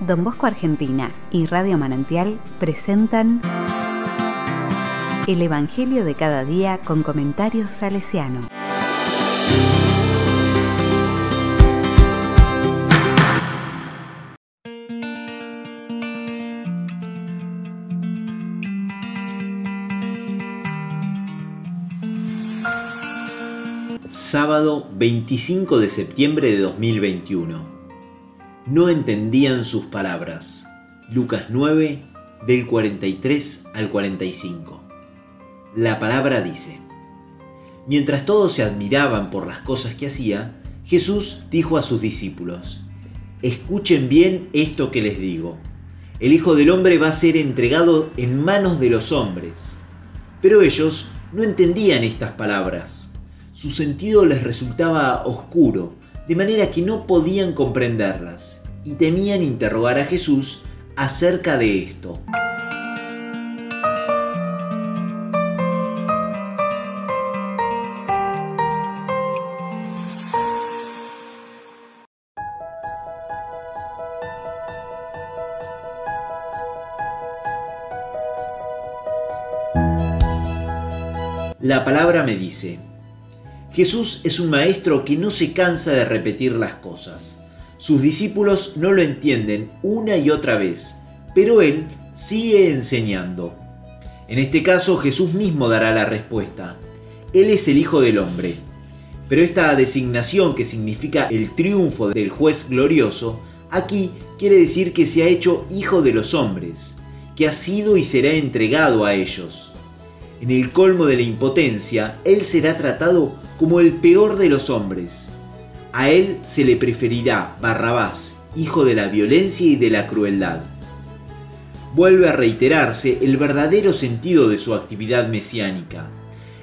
Don Bosco Argentina y Radio Manantial presentan El Evangelio de cada día con comentarios salesiano. Sábado 25 de septiembre de 2021. No entendían sus palabras. Lucas 9, del 43 al 45. La palabra dice, Mientras todos se admiraban por las cosas que hacía, Jesús dijo a sus discípulos, Escuchen bien esto que les digo. El Hijo del Hombre va a ser entregado en manos de los hombres. Pero ellos no entendían estas palabras su sentido les resultaba oscuro, de manera que no podían comprenderlas y temían interrogar a Jesús acerca de esto. La palabra me dice, Jesús es un maestro que no se cansa de repetir las cosas. Sus discípulos no lo entienden una y otra vez, pero Él sigue enseñando. En este caso Jesús mismo dará la respuesta. Él es el Hijo del Hombre. Pero esta designación que significa el triunfo del juez glorioso, aquí quiere decir que se ha hecho Hijo de los hombres, que ha sido y será entregado a ellos. En el colmo de la impotencia, él será tratado como el peor de los hombres. A él se le preferirá Barrabás, hijo de la violencia y de la crueldad. Vuelve a reiterarse el verdadero sentido de su actividad mesiánica.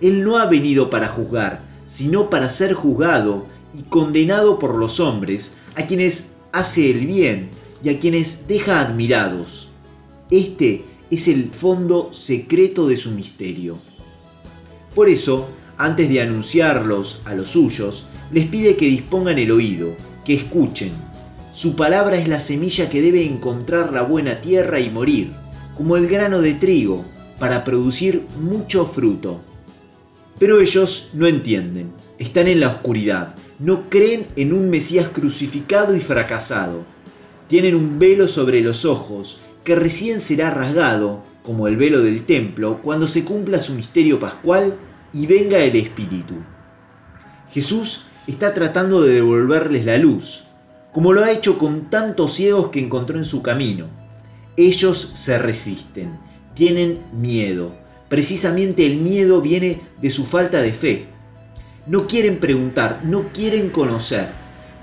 Él no ha venido para juzgar, sino para ser juzgado y condenado por los hombres, a quienes hace el bien y a quienes deja admirados. Este es el fondo secreto de su misterio. Por eso, antes de anunciarlos a los suyos, les pide que dispongan el oído, que escuchen. Su palabra es la semilla que debe encontrar la buena tierra y morir, como el grano de trigo, para producir mucho fruto. Pero ellos no entienden, están en la oscuridad, no creen en un Mesías crucificado y fracasado. Tienen un velo sobre los ojos que recién será rasgado, como el velo del templo, cuando se cumpla su misterio pascual y venga el Espíritu. Jesús está tratando de devolverles la luz, como lo ha hecho con tantos ciegos que encontró en su camino. Ellos se resisten, tienen miedo. Precisamente el miedo viene de su falta de fe. No quieren preguntar, no quieren conocer.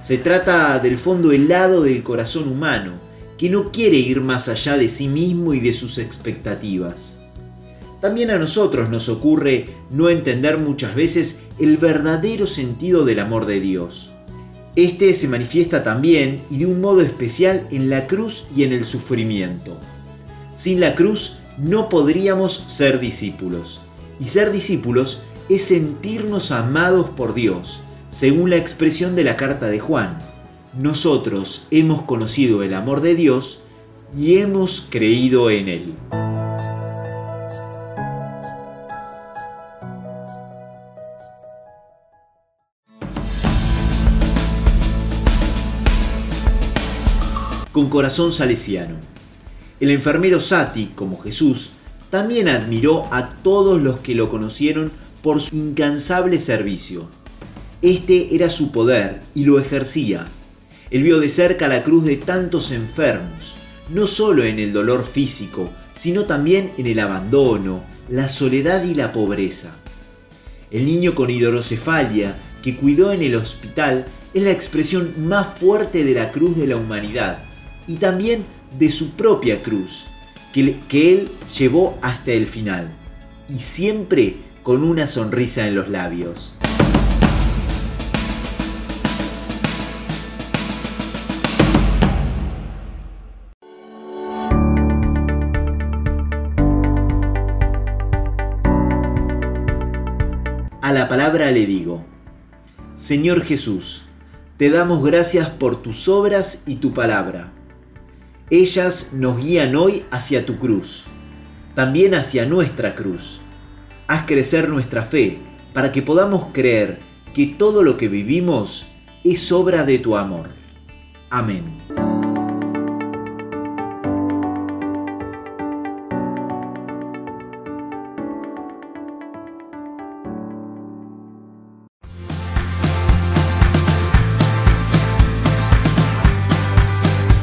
Se trata del fondo helado del corazón humano, que no quiere ir más allá de sí mismo y de sus expectativas. También a nosotros nos ocurre no entender muchas veces el verdadero sentido del amor de Dios. Este se manifiesta también y de un modo especial en la cruz y en el sufrimiento. Sin la cruz no podríamos ser discípulos. Y ser discípulos es sentirnos amados por Dios, según la expresión de la carta de Juan nosotros hemos conocido el amor de Dios y hemos creído en Él. Con corazón salesiano. El enfermero Sati, como Jesús, también admiró a todos los que lo conocieron por su incansable servicio. Este era su poder y lo ejercía él vio de cerca la cruz de tantos enfermos, no solo en el dolor físico, sino también en el abandono, la soledad y la pobreza. El niño con hidrocefalia que cuidó en el hospital es la expresión más fuerte de la cruz de la humanidad y también de su propia cruz, que, que él llevó hasta el final, y siempre con una sonrisa en los labios. La palabra le digo, Señor Jesús, te damos gracias por tus obras y tu palabra. Ellas nos guían hoy hacia tu cruz, también hacia nuestra cruz. Haz crecer nuestra fe para que podamos creer que todo lo que vivimos es obra de tu amor. Amén.